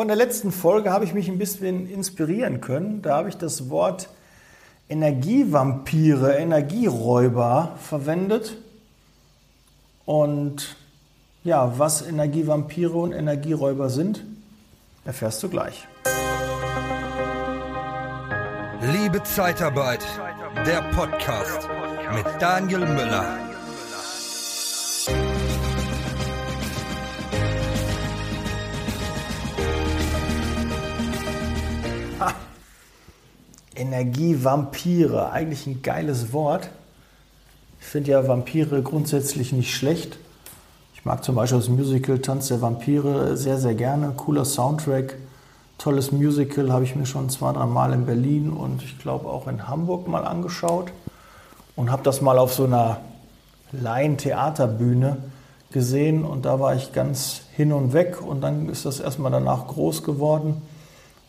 Von der letzten Folge habe ich mich ein bisschen inspirieren können. Da habe ich das Wort Energievampire, Energieräuber verwendet. Und ja, was Energievampire und Energieräuber sind, erfährst du gleich. Liebe Zeitarbeit, der Podcast mit Daniel Müller. Energievampire, eigentlich ein geiles Wort. Ich finde ja Vampire grundsätzlich nicht schlecht. Ich mag zum Beispiel das Musical Tanz der Vampire sehr, sehr gerne. Cooler Soundtrack, tolles Musical, habe ich mir schon zwei, drei Mal in Berlin und ich glaube auch in Hamburg mal angeschaut und habe das mal auf so einer Laientheaterbühne gesehen und da war ich ganz hin und weg und dann ist das erstmal danach groß geworden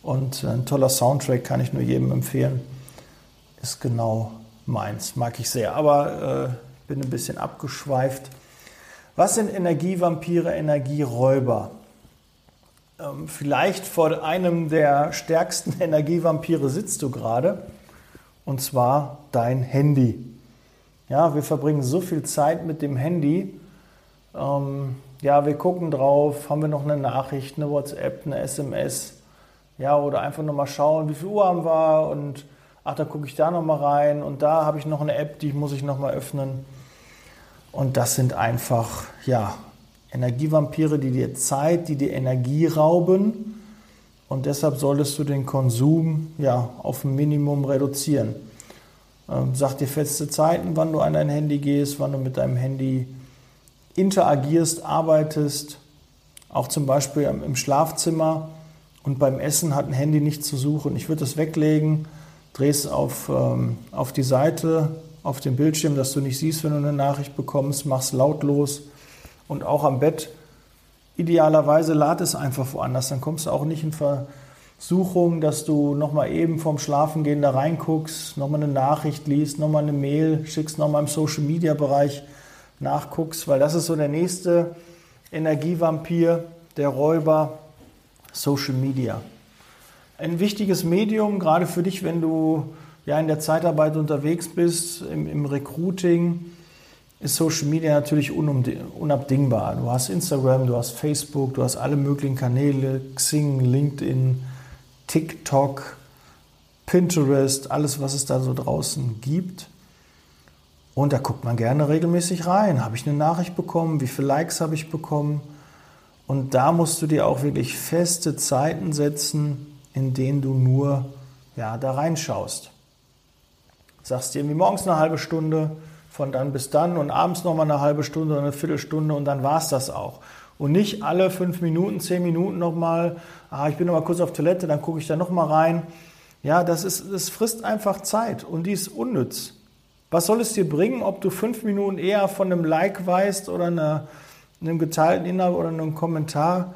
und ein toller Soundtrack kann ich nur jedem empfehlen. Ist genau meins, mag ich sehr, aber äh, bin ein bisschen abgeschweift. Was sind Energievampire, Energieräuber? Ähm, vielleicht vor einem der stärksten Energievampire sitzt du gerade, und zwar dein Handy. Ja, wir verbringen so viel Zeit mit dem Handy. Ähm, ja, wir gucken drauf, haben wir noch eine Nachricht, eine WhatsApp, eine SMS. Ja, oder einfach nur mal schauen, wie viel Uhr haben wir und ach, da gucke ich da noch mal rein und da habe ich noch eine App, die muss ich noch mal öffnen. Und das sind einfach, ja, Energievampire, die dir Zeit, die dir Energie rauben. Und deshalb solltest du den Konsum ja, auf ein Minimum reduzieren. Ähm, sag dir feste Zeiten, wann du an dein Handy gehst, wann du mit deinem Handy interagierst, arbeitest. Auch zum Beispiel im Schlafzimmer und beim Essen hat ein Handy nichts zu suchen. Ich würde das weglegen, drehst auf, ähm, auf die Seite, auf dem Bildschirm, dass du nicht siehst, wenn du eine Nachricht bekommst, machst lautlos und auch am Bett. Idealerweise lad es einfach woanders, dann kommst du auch nicht in Versuchung, dass du nochmal eben vorm Schlafengehen da reinguckst, nochmal eine Nachricht liest, nochmal eine Mail schickst, nochmal im Social Media Bereich nachguckst, weil das ist so der nächste Energievampir, der Räuber, Social Media. Ein wichtiges Medium, gerade für dich, wenn du ja in der Zeitarbeit unterwegs bist, im, im Recruiting, ist Social Media natürlich unabdingbar. Du hast Instagram, du hast Facebook, du hast alle möglichen Kanäle, Xing, LinkedIn, TikTok, Pinterest, alles, was es da so draußen gibt. Und da guckt man gerne regelmäßig rein. Habe ich eine Nachricht bekommen? Wie viele Likes habe ich bekommen? Und da musst du dir auch wirklich feste Zeiten setzen, in denen du nur ja, da reinschaust. Sagst dir irgendwie morgens eine halbe Stunde, von dann bis dann und abends nochmal eine halbe Stunde oder eine Viertelstunde und dann war es das auch. Und nicht alle fünf Minuten, zehn Minuten nochmal, ah, ich bin nochmal kurz auf Toilette, dann gucke ich da nochmal rein. Ja, das, ist, das frisst einfach Zeit und die ist unnütz. Was soll es dir bringen, ob du fünf Minuten eher von einem Like weißt oder einer einem geteilten Inhalt oder einem Kommentar,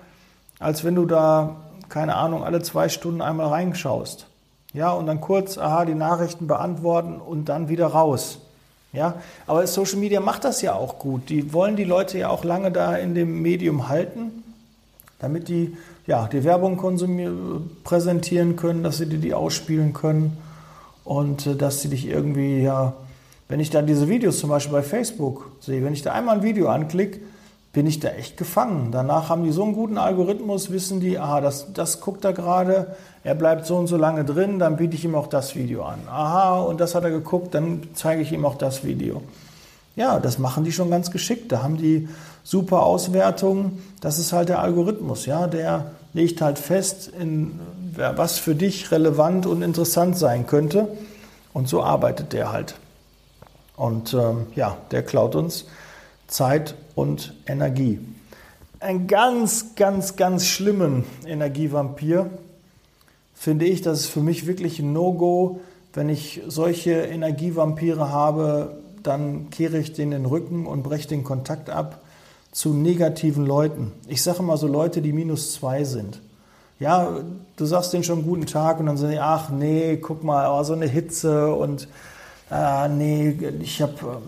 als wenn du da, keine Ahnung, alle zwei Stunden einmal reinschaust. Ja, und dann kurz, aha, die Nachrichten beantworten und dann wieder raus. Ja, aber Social Media macht das ja auch gut. Die wollen die Leute ja auch lange da in dem Medium halten, damit die ja, die Werbung präsentieren können, dass sie dir die ausspielen können und äh, dass sie dich irgendwie, ja, wenn ich dann diese Videos zum Beispiel bei Facebook sehe, wenn ich da einmal ein Video anklicke, bin ich da echt gefangen. Danach haben die so einen guten Algorithmus, wissen die, aha, das, das guckt er gerade, er bleibt so und so lange drin, dann biete ich ihm auch das Video an. Aha, und das hat er geguckt, dann zeige ich ihm auch das Video. Ja, das machen die schon ganz geschickt. Da haben die super Auswertungen. Das ist halt der Algorithmus, ja, der legt halt fest, in, was für dich relevant und interessant sein könnte. Und so arbeitet der halt. Und ähm, ja, der klaut uns Zeit und Energie. Ein ganz, ganz, ganz schlimmen Energievampir finde ich, das ist für mich wirklich ein No-Go. Wenn ich solche Energievampire habe, dann kehre ich denen den Rücken und breche den Kontakt ab zu negativen Leuten. Ich sage mal so Leute, die minus zwei sind. Ja, du sagst denen schon guten Tag und dann sagen die, ach nee, guck mal, oh, so eine Hitze und ah, nee, ich habe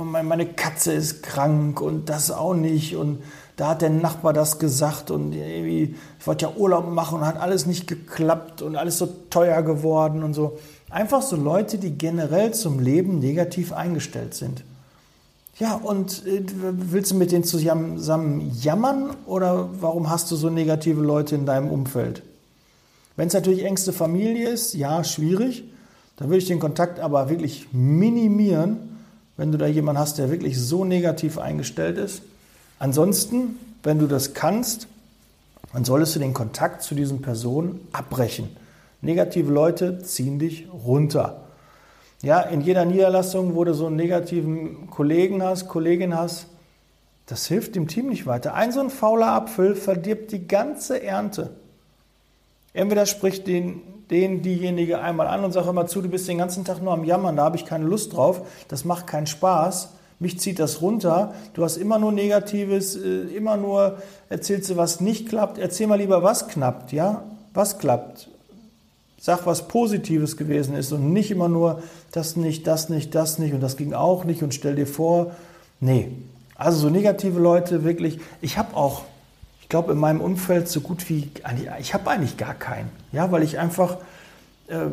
meine Katze ist krank und das auch nicht und da hat der Nachbar das gesagt und irgendwie, ich wollte ja Urlaub machen und hat alles nicht geklappt und alles so teuer geworden und so. Einfach so Leute, die generell zum Leben negativ eingestellt sind. Ja, und äh, willst du mit denen zusammen jammern oder warum hast du so negative Leute in deinem Umfeld? Wenn es natürlich engste Familie ist, ja, schwierig. Dann würde ich den Kontakt aber wirklich minimieren, wenn du da jemanden hast, der wirklich so negativ eingestellt ist. Ansonsten, wenn du das kannst, dann solltest du den Kontakt zu diesen Personen abbrechen. Negative Leute ziehen dich runter. Ja, in jeder Niederlassung, wo du so einen negativen Kollegen hast, Kollegin hast, das hilft dem Team nicht weiter. Ein so ein fauler Apfel verdirbt die ganze Ernte. Entweder spricht den, den diejenige einmal an und sagt immer zu, du bist den ganzen Tag nur am Jammern, da habe ich keine Lust drauf, das macht keinen Spaß, mich zieht das runter, du hast immer nur Negatives, äh, immer nur erzählst du, was nicht klappt, erzähl mal lieber, was klappt, ja, was klappt. Sag, was Positives gewesen ist und nicht immer nur das nicht, das nicht, das nicht und das ging auch nicht und stell dir vor, nee. Also so negative Leute wirklich. Ich habe auch, glaube in meinem Umfeld so gut wie, ich habe eigentlich gar keinen, ja, weil ich einfach, äh,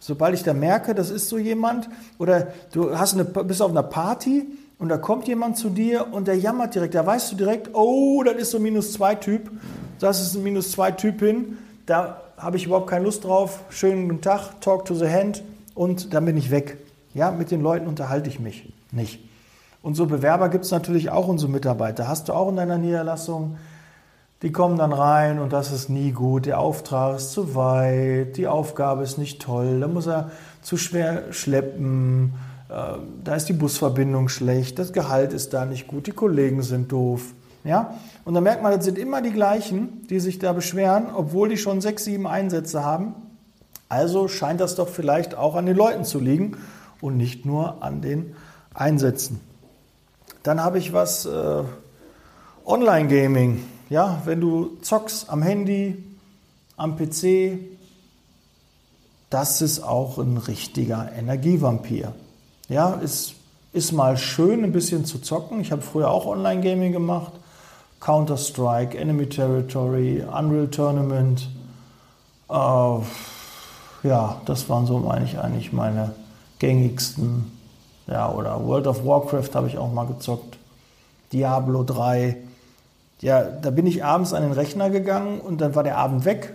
sobald ich da merke, das ist so jemand oder du hast eine, bist auf einer Party und da kommt jemand zu dir und der jammert direkt, da weißt du direkt, oh, das ist so ein minus zwei Typ, das ist ein minus zwei Typ hin, da habe ich überhaupt keine Lust drauf. Schönen guten Tag, talk to the hand und dann bin ich weg. Ja, mit den Leuten unterhalte ich mich nicht. Und so Bewerber gibt es natürlich auch unsere Mitarbeiter. Hast du auch in deiner Niederlassung? Die kommen dann rein und das ist nie gut. Der Auftrag ist zu weit, die Aufgabe ist nicht toll, da muss er zu schwer schleppen, äh, da ist die Busverbindung schlecht, das Gehalt ist da nicht gut, die Kollegen sind doof. Ja? Und dann merkt man, das sind immer die gleichen, die sich da beschweren, obwohl die schon sechs, sieben Einsätze haben. Also scheint das doch vielleicht auch an den Leuten zu liegen und nicht nur an den Einsätzen. Dann habe ich was äh, Online-Gaming. Ja, wenn du zockst am Handy, am PC, das ist auch ein richtiger Energievampir. Ja, es ist mal schön, ein bisschen zu zocken. Ich habe früher auch Online-Gaming gemacht. Counter-Strike, Enemy Territory, Unreal Tournament. Äh, ja, das waren so, meine ich, eigentlich meine gängigsten. Ja, oder World of Warcraft habe ich auch mal gezockt. Diablo 3. Ja, da bin ich abends an den Rechner gegangen und dann war der Abend weg.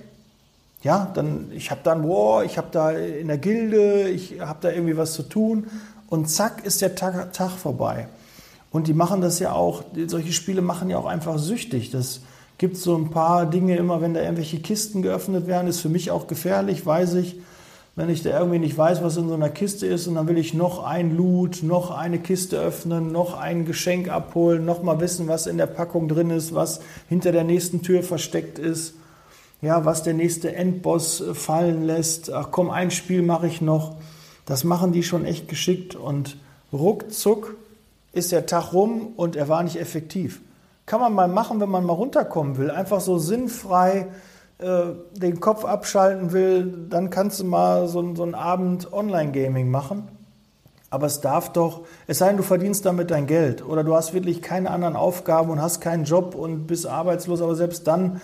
Ja, dann, ich habe dann, wow, ich habe da in der Gilde, ich habe da irgendwie was zu tun und zack ist der Tag, Tag vorbei. Und die machen das ja auch, solche Spiele machen ja auch einfach süchtig. Das gibt so ein paar Dinge immer, wenn da irgendwelche Kisten geöffnet werden, ist für mich auch gefährlich, weiß ich. Wenn ich da irgendwie nicht weiß, was in so einer Kiste ist und dann will ich noch ein Loot, noch eine Kiste öffnen, noch ein Geschenk abholen, noch mal wissen, was in der Packung drin ist, was hinter der nächsten Tür versteckt ist, ja, was der nächste Endboss fallen lässt. Ach komm, ein Spiel mache ich noch. Das machen die schon echt geschickt und ruckzuck ist der Tag rum und er war nicht effektiv. Kann man mal machen, wenn man mal runterkommen will. Einfach so sinnfrei äh, den Kopf abschalten will, dann kannst du mal so, so einen Abend Online-Gaming machen. Aber es darf doch, es sei denn, du verdienst damit dein Geld oder du hast wirklich keine anderen Aufgaben und hast keinen Job und bist arbeitslos, aber selbst dann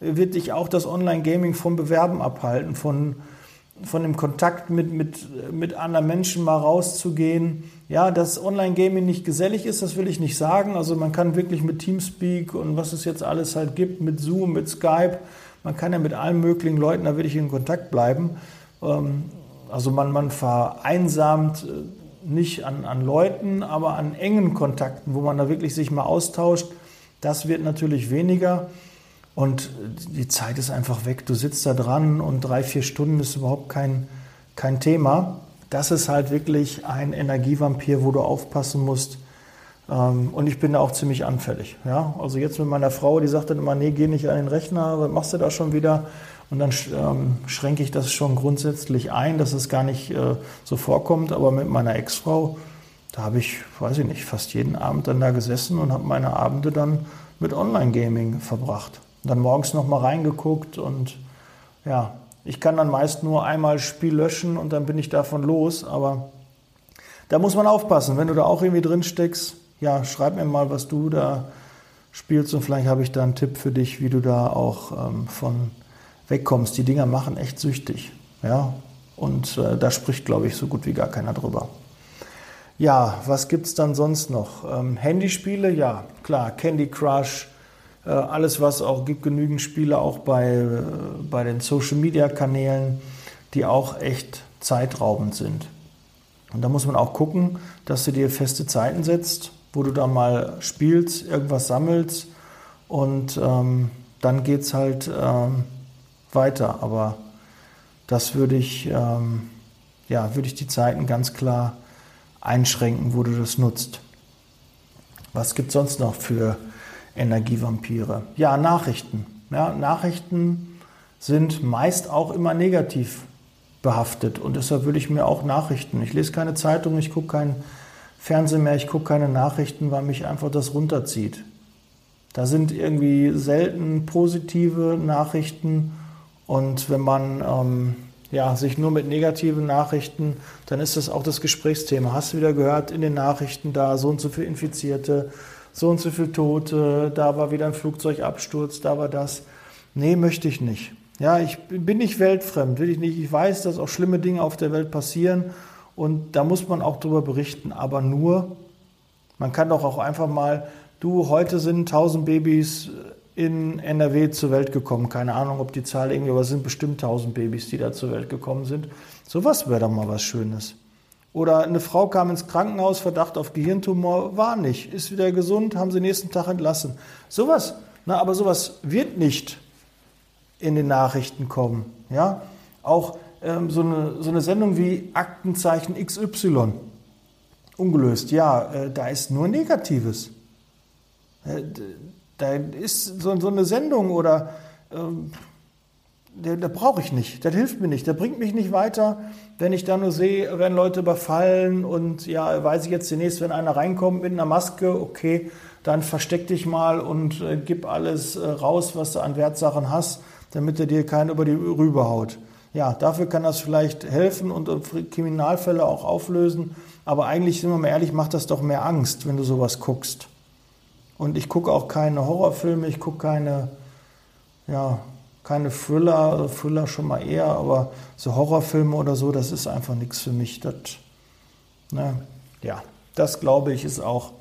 wird dich auch das Online-Gaming vom Bewerben abhalten, von, von dem Kontakt mit, mit, mit anderen Menschen mal rauszugehen. Ja, dass Online-Gaming nicht gesellig ist, das will ich nicht sagen. Also man kann wirklich mit Teamspeak und was es jetzt alles halt gibt, mit Zoom, mit Skype, man kann ja mit allen möglichen Leuten da wirklich in Kontakt bleiben. Ähm, also man, man vereinsamt äh, nicht an, an Leuten, aber an engen Kontakten, wo man da wirklich sich mal austauscht. Das wird natürlich weniger. Und die Zeit ist einfach weg. Du sitzt da dran und drei, vier Stunden ist überhaupt kein, kein Thema. Das ist halt wirklich ein Energievampir, wo du aufpassen musst. Ähm, und ich bin da auch ziemlich anfällig. Ja? Also jetzt mit meiner Frau, die sagt dann immer, nee, geh nicht an den Rechner, was machst du da schon wieder? Und dann ähm, schränke ich das schon grundsätzlich ein, dass es gar nicht äh, so vorkommt. Aber mit meiner Ex-Frau, da habe ich, weiß ich nicht, fast jeden Abend dann da gesessen und habe meine Abende dann mit Online-Gaming verbracht dann morgens noch mal reingeguckt und ja, ich kann dann meist nur einmal Spiel löschen und dann bin ich davon los, aber da muss man aufpassen, wenn du da auch irgendwie drin steckst, ja, schreib mir mal, was du da spielst und vielleicht habe ich da einen Tipp für dich, wie du da auch ähm, von wegkommst. Die Dinger machen echt süchtig. Ja, und äh, da spricht, glaube ich, so gut wie gar keiner drüber. Ja, was gibt es dann sonst noch? Ähm, Handyspiele, ja, klar, Candy Crush, äh, alles was auch gibt, genügend Spiele auch bei, äh, bei den Social Media Kanälen, die auch echt zeitraubend sind. Und da muss man auch gucken, dass du dir feste Zeiten setzt, wo du da mal spielst, irgendwas sammelst und ähm, dann geht es halt ähm, weiter. Aber das würde ich, ähm, ja, würde ich die Zeiten ganz klar einschränken, wo du das nutzt. Was gibt es sonst noch für Energievampire? Ja, Nachrichten. Ja, Nachrichten sind meist auch immer negativ behaftet und deshalb würde ich mir auch Nachrichten. Ich lese keine Zeitung, ich gucke kein Fernsehen mehr, ich gucke keine Nachrichten, weil mich einfach das runterzieht. Da sind irgendwie selten positive Nachrichten und wenn man ähm, ja, sich nur mit negativen Nachrichten, dann ist das auch das Gesprächsthema. Hast du wieder gehört in den Nachrichten da, so und so viele Infizierte, so und so viele Tote, da war wieder ein Flugzeugabsturz, da war das. Nee, möchte ich nicht. Ja, ich bin nicht weltfremd, will ich nicht. Ich weiß, dass auch schlimme Dinge auf der Welt passieren und da muss man auch drüber berichten, aber nur, man kann doch auch einfach mal, du, heute sind 1000 Babys in NRW zur Welt gekommen. Keine Ahnung, ob die Zahl irgendwie, aber es sind bestimmt 1000 Babys, die da zur Welt gekommen sind. Sowas wäre doch mal was Schönes. Oder eine Frau kam ins Krankenhaus, Verdacht auf Gehirntumor, war nicht, ist wieder gesund, haben sie nächsten Tag entlassen. Sowas, na, aber sowas wird nicht in den Nachrichten kommen. Ja? Auch ähm, so, eine, so eine Sendung wie Aktenzeichen XY, ungelöst, ja, äh, da ist nur Negatives. Äh, da ist so, so eine Sendung oder ähm, da, da brauche ich nicht, das hilft mir nicht, das bringt mich nicht weiter, wenn ich da nur sehe, werden Leute überfallen und ja, weiß ich jetzt demnächst, wenn einer reinkommt mit einer Maske, okay, dann versteck dich mal und äh, gib alles äh, raus, was du an Wertsachen hast, damit er dir keinen über die Rübe haut. Ja, dafür kann das vielleicht helfen und Kriminalfälle auch auflösen, aber eigentlich, sind wir mal ehrlich, macht das doch mehr Angst, wenn du sowas guckst. Und ich gucke auch keine Horrorfilme, ich gucke keine, ja, keine Thriller, also Thriller schon mal eher, aber so Horrorfilme oder so, das ist einfach nichts für mich. Das, ne, ja, das glaube ich ist auch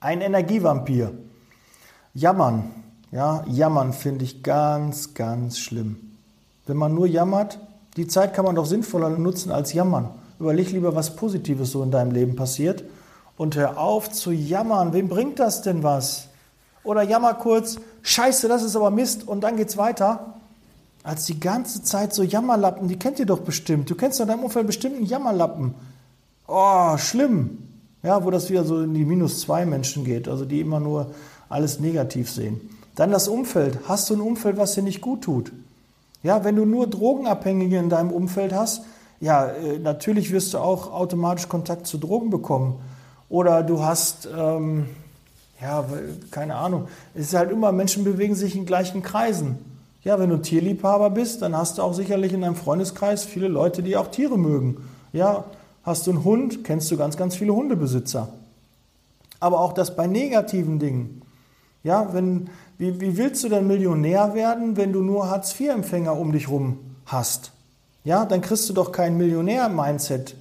ein Energievampir. Jammern, ja, jammern finde ich ganz, ganz schlimm. Wenn man nur jammert, die Zeit kann man doch sinnvoller nutzen als jammern. Überleg lieber, was Positives so in deinem Leben passiert und hör auf zu jammern. Wem bringt das denn was? Oder jammer kurz, scheiße, das ist aber Mist und dann geht's weiter. Als die ganze Zeit so Jammerlappen, die kennt ihr doch bestimmt. Du kennst in deinem Umfeld bestimmt einen Jammerlappen. Oh, schlimm. Ja, wo das wieder so in die minus zwei Menschen geht, also die immer nur alles negativ sehen. Dann das Umfeld. Hast du ein Umfeld, was dir nicht gut tut? Ja, wenn du nur Drogenabhängige in deinem Umfeld hast, ja, äh, natürlich wirst du auch automatisch Kontakt zu Drogen bekommen. Oder du hast, ähm, ja, keine Ahnung. Es ist halt immer, Menschen bewegen sich in gleichen Kreisen. Ja, wenn du Tierliebhaber bist, dann hast du auch sicherlich in deinem Freundeskreis viele Leute, die auch Tiere mögen. Ja, hast du einen Hund, kennst du ganz, ganz viele Hundebesitzer. Aber auch das bei negativen Dingen. Ja, wenn, wie, wie willst du denn Millionär werden, wenn du nur Hartz-IV-Empfänger um dich rum hast? Ja, dann kriegst du doch kein Millionär-Mindset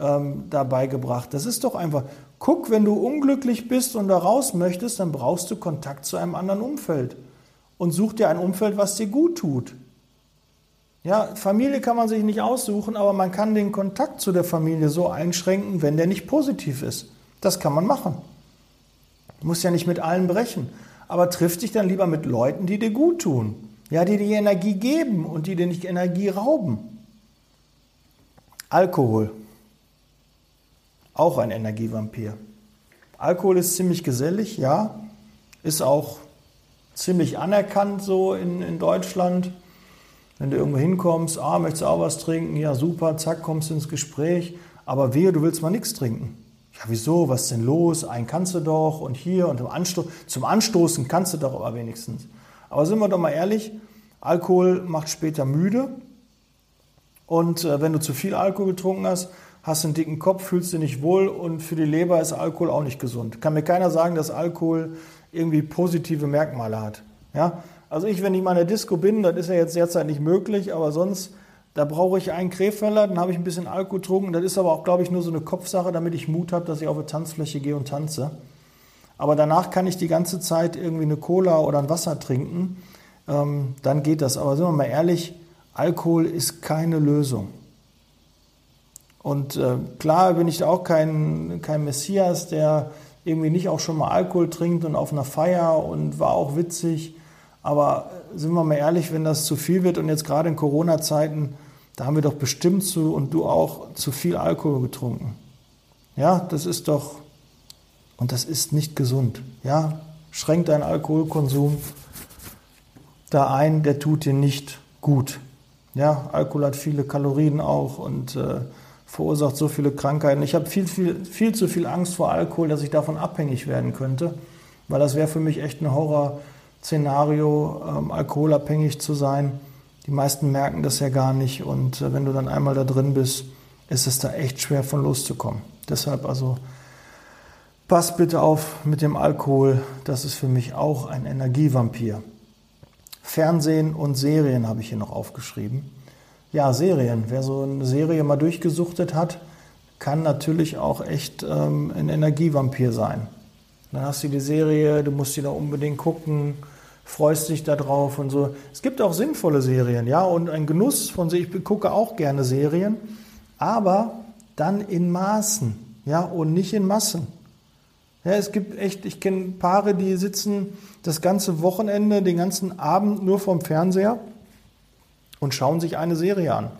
ähm, dabei gebracht. Das ist doch einfach, guck, wenn du unglücklich bist und da raus möchtest, dann brauchst du Kontakt zu einem anderen Umfeld. Und such dir ein Umfeld, was dir gut tut. Ja, Familie kann man sich nicht aussuchen, aber man kann den Kontakt zu der Familie so einschränken, wenn der nicht positiv ist. Das kann man machen. Du musst ja nicht mit allen brechen. Aber triff dich dann lieber mit Leuten, die dir gut tun. Ja, die dir Energie geben und die dir nicht Energie rauben. Alkohol auch ein Energievampir. Alkohol ist ziemlich gesellig, ja, ist auch ziemlich anerkannt so in, in Deutschland. Wenn du irgendwo hinkommst, ah, möchtest du auch was trinken? Ja, super, zack, kommst du ins Gespräch. Aber wehe, du willst mal nichts trinken. Ja, wieso? Was ist denn los? Einen kannst du doch und hier und Ansto zum Anstoßen kannst du doch aber wenigstens. Aber sind wir doch mal ehrlich, Alkohol macht später müde. Und äh, wenn du zu viel Alkohol getrunken hast, hast einen dicken Kopf, fühlst du nicht wohl und für die Leber ist Alkohol auch nicht gesund. Kann mir keiner sagen, dass Alkohol irgendwie positive Merkmale hat. Ja? Also ich, wenn ich mal in der Disco bin, das ist ja jetzt derzeit nicht möglich, aber sonst, da brauche ich einen Krefeller, dann habe ich ein bisschen Alkohol getrunken. Das ist aber auch, glaube ich, nur so eine Kopfsache, damit ich Mut habe, dass ich auf eine Tanzfläche gehe und tanze. Aber danach kann ich die ganze Zeit irgendwie eine Cola oder ein Wasser trinken. Ähm, dann geht das. Aber sind wir mal ehrlich, Alkohol ist keine Lösung. Und äh, klar bin ich auch kein, kein Messias, der irgendwie nicht auch schon mal Alkohol trinkt und auf einer Feier und war auch witzig. Aber sind wir mal ehrlich, wenn das zu viel wird und jetzt gerade in Corona-Zeiten, da haben wir doch bestimmt zu und du auch zu viel Alkohol getrunken. Ja, das ist doch, und das ist nicht gesund. Ja, schränk deinen Alkoholkonsum da ein, der tut dir nicht gut. Ja, Alkohol hat viele Kalorien auch und äh, verursacht so viele Krankheiten. Ich habe viel, viel, viel zu viel Angst vor Alkohol, dass ich davon abhängig werden könnte, weil das wäre für mich echt ein Horrorszenario, ähm, alkoholabhängig zu sein. Die meisten merken das ja gar nicht und äh, wenn du dann einmal da drin bist, ist es da echt schwer von loszukommen. Deshalb also pass bitte auf mit dem Alkohol, das ist für mich auch ein Energievampir. Fernsehen und Serien habe ich hier noch aufgeschrieben. Ja, Serien. Wer so eine Serie mal durchgesuchtet hat, kann natürlich auch echt ähm, ein Energievampir sein. Dann hast du die Serie, du musst die da unbedingt gucken, freust dich darauf und so. Es gibt auch sinnvolle Serien, ja, und ein Genuss von sich. Ich gucke auch gerne Serien, aber dann in Maßen, ja, und nicht in Massen. Ja, es gibt echt, ich kenne Paare, die sitzen das ganze Wochenende, den ganzen Abend nur vorm Fernseher und schauen sich eine Serie an.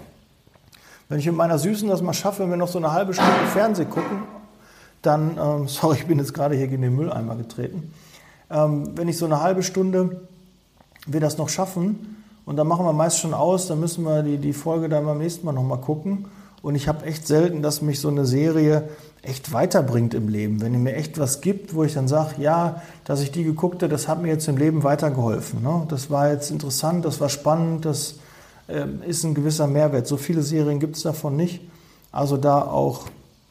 Wenn ich mit meiner Süßen das mal schaffe, wenn wir noch so eine halbe Stunde Fernsehen gucken, dann, ähm, sorry, ich bin jetzt gerade hier gegen den Mülleimer getreten, ähm, wenn ich so eine halbe Stunde wir das noch schaffen und dann machen wir meist schon aus, dann müssen wir die, die Folge dann beim nächsten Mal nochmal gucken. Und ich habe echt selten, dass mich so eine Serie echt weiterbringt im Leben. Wenn ihr mir echt was gibt, wo ich dann sage, ja, dass ich die geguckt habe, das hat mir jetzt im Leben weitergeholfen. Ne? Das war jetzt interessant, das war spannend, das ähm, ist ein gewisser Mehrwert. So viele Serien gibt es davon nicht. Also da auch,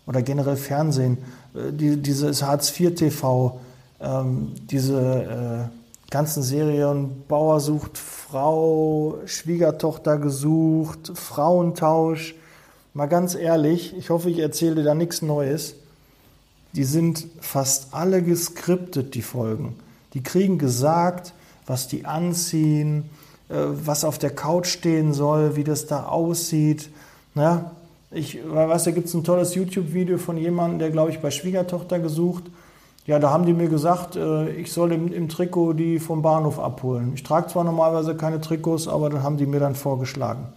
oder generell Fernsehen, äh, die, dieses Hartz-IV-TV, ähm, diese äh, ganzen Serien, Bauer sucht Frau, Schwiegertochter gesucht, Frauentausch. Mal ganz ehrlich, ich hoffe, ich erzähle dir da nichts Neues. Die sind fast alle geskriptet, die Folgen. Die kriegen gesagt, was die anziehen, äh, was auf der Couch stehen soll, wie das da aussieht. Ja, ich weiß, da gibt es ein tolles YouTube-Video von jemandem, der, glaube ich, bei Schwiegertochter gesucht. Ja, da haben die mir gesagt, äh, ich soll im, im Trikot die vom Bahnhof abholen. Ich trage zwar normalerweise keine Trikots, aber dann haben die mir dann vorgeschlagen.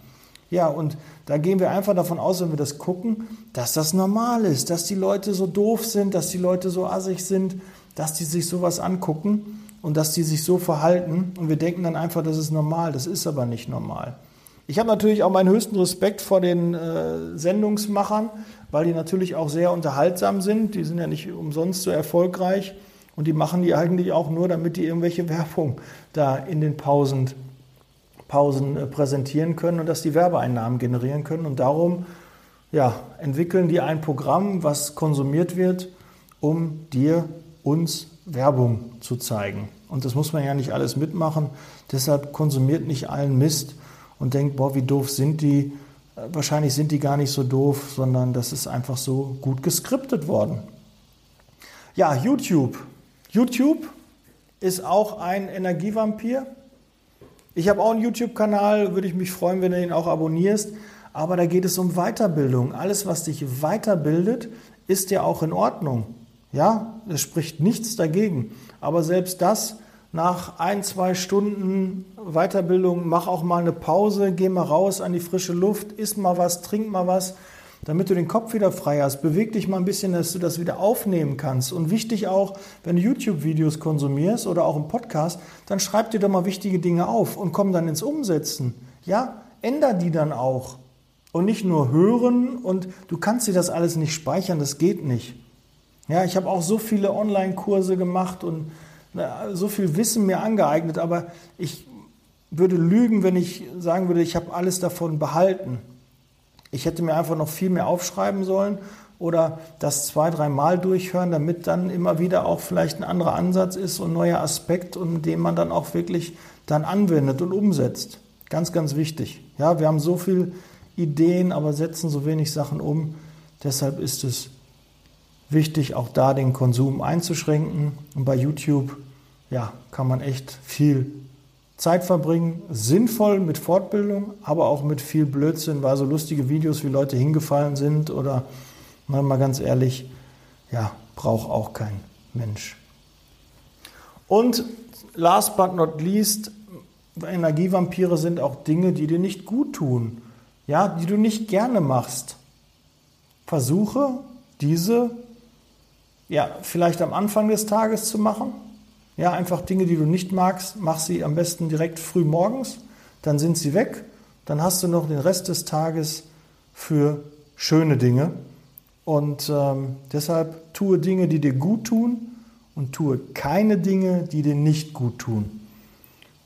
Ja, und da gehen wir einfach davon aus, wenn wir das gucken, dass das normal ist, dass die Leute so doof sind, dass die Leute so assig sind, dass die sich sowas angucken und dass die sich so verhalten und wir denken dann einfach, das ist normal, das ist aber nicht normal. Ich habe natürlich auch meinen höchsten Respekt vor den äh, Sendungsmachern, weil die natürlich auch sehr unterhaltsam sind. Die sind ja nicht umsonst so erfolgreich und die machen die eigentlich auch nur, damit die irgendwelche Werbung da in den Pausen, Pausen äh, präsentieren können und dass die Werbeeinnahmen generieren können. Und darum ja, entwickeln die ein Programm, was konsumiert wird, um dir, uns Werbung zu zeigen. Und das muss man ja nicht alles mitmachen. Deshalb konsumiert nicht allen Mist und denkt, boah, wie doof sind die. Wahrscheinlich sind die gar nicht so doof, sondern das ist einfach so gut geskriptet worden. Ja, YouTube. YouTube ist auch ein Energievampir. Ich habe auch einen YouTube-Kanal, würde ich mich freuen, wenn du ihn auch abonnierst. Aber da geht es um Weiterbildung. Alles, was dich weiterbildet, ist ja auch in Ordnung. Ja, es spricht nichts dagegen. Aber selbst das nach ein, zwei Stunden Weiterbildung, mach auch mal eine Pause, geh mal raus an die frische Luft, iss mal was, trink mal was, damit du den Kopf wieder frei hast. Beweg dich mal ein bisschen, dass du das wieder aufnehmen kannst. Und wichtig auch, wenn du YouTube-Videos konsumierst oder auch einen Podcast, dann schreib dir doch mal wichtige Dinge auf und komm dann ins Umsetzen. Ja, änder die dann auch. Und nicht nur hören und du kannst dir das alles nicht speichern, das geht nicht. Ja, ich habe auch so viele Online-Kurse gemacht und so viel Wissen mir angeeignet, aber ich würde lügen, wenn ich sagen würde, ich habe alles davon behalten. Ich hätte mir einfach noch viel mehr aufschreiben sollen oder das zwei, dreimal durchhören, damit dann immer wieder auch vielleicht ein anderer Ansatz ist und ein neuer Aspekt und den man dann auch wirklich dann anwendet und umsetzt. Ganz, ganz wichtig. Ja, wir haben so viele Ideen, aber setzen so wenig Sachen um. Deshalb ist es wichtig, auch da den Konsum einzuschränken. Und bei YouTube, ja, kann man echt viel Zeit verbringen, sinnvoll mit Fortbildung, aber auch mit viel Blödsinn, weil so lustige Videos, wie Leute hingefallen sind oder, mal ganz ehrlich, ja, braucht auch kein Mensch. Und last but not least, Energievampire sind auch Dinge, die dir nicht gut tun, ja, die du nicht gerne machst. Versuche diese ja, vielleicht am Anfang des Tages zu machen, ja, einfach Dinge, die du nicht magst, mach sie am besten direkt früh morgens, dann sind sie weg, dann hast du noch den Rest des Tages für schöne Dinge. Und ähm, deshalb tue Dinge, die dir gut tun und tue keine Dinge, die dir nicht gut tun.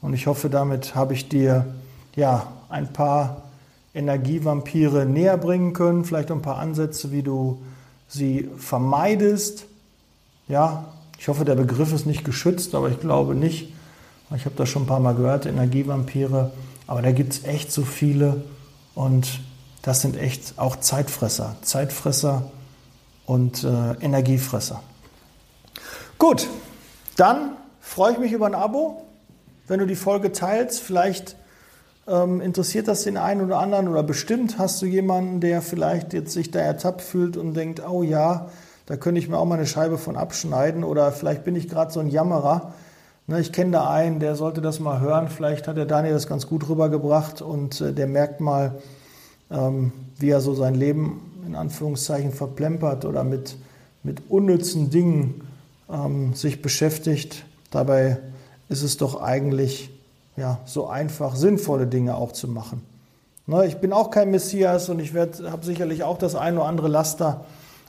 Und ich hoffe, damit habe ich dir ja ein paar Energievampire näher bringen können, vielleicht ein paar Ansätze, wie du sie vermeidest. Ja, ich hoffe, der Begriff ist nicht geschützt, aber ich glaube nicht. Ich habe das schon ein paar Mal gehört, Energievampire. Aber da gibt es echt so viele und das sind echt auch Zeitfresser. Zeitfresser und äh, Energiefresser. Gut, dann freue ich mich über ein Abo. Wenn du die Folge teilst, vielleicht ähm, interessiert das den einen oder anderen oder bestimmt hast du jemanden, der vielleicht jetzt sich da ertappt fühlt und denkt, oh ja, da könnte ich mir auch mal eine Scheibe von abschneiden oder vielleicht bin ich gerade so ein Jammerer. Ne, ich kenne da einen, der sollte das mal hören. Vielleicht hat der Daniel das ganz gut rübergebracht und äh, der merkt mal, ähm, wie er so sein Leben in Anführungszeichen verplempert oder mit, mit unnützen Dingen ähm, sich beschäftigt. Dabei ist es doch eigentlich ja, so einfach, sinnvolle Dinge auch zu machen. Ne, ich bin auch kein Messias und ich habe sicherlich auch das ein oder andere Laster.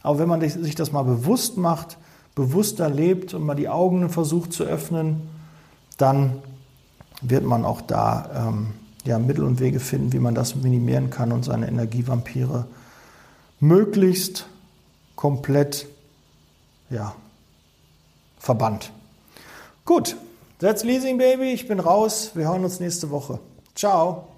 Aber wenn man sich das mal bewusst macht, bewusster lebt und mal die Augen versucht zu öffnen, dann wird man auch da ähm, ja, Mittel und Wege finden, wie man das minimieren kann und seine Energievampire möglichst komplett ja, verbannt. Gut, that's Leasing Baby. Ich bin raus. Wir hören uns nächste Woche. Ciao.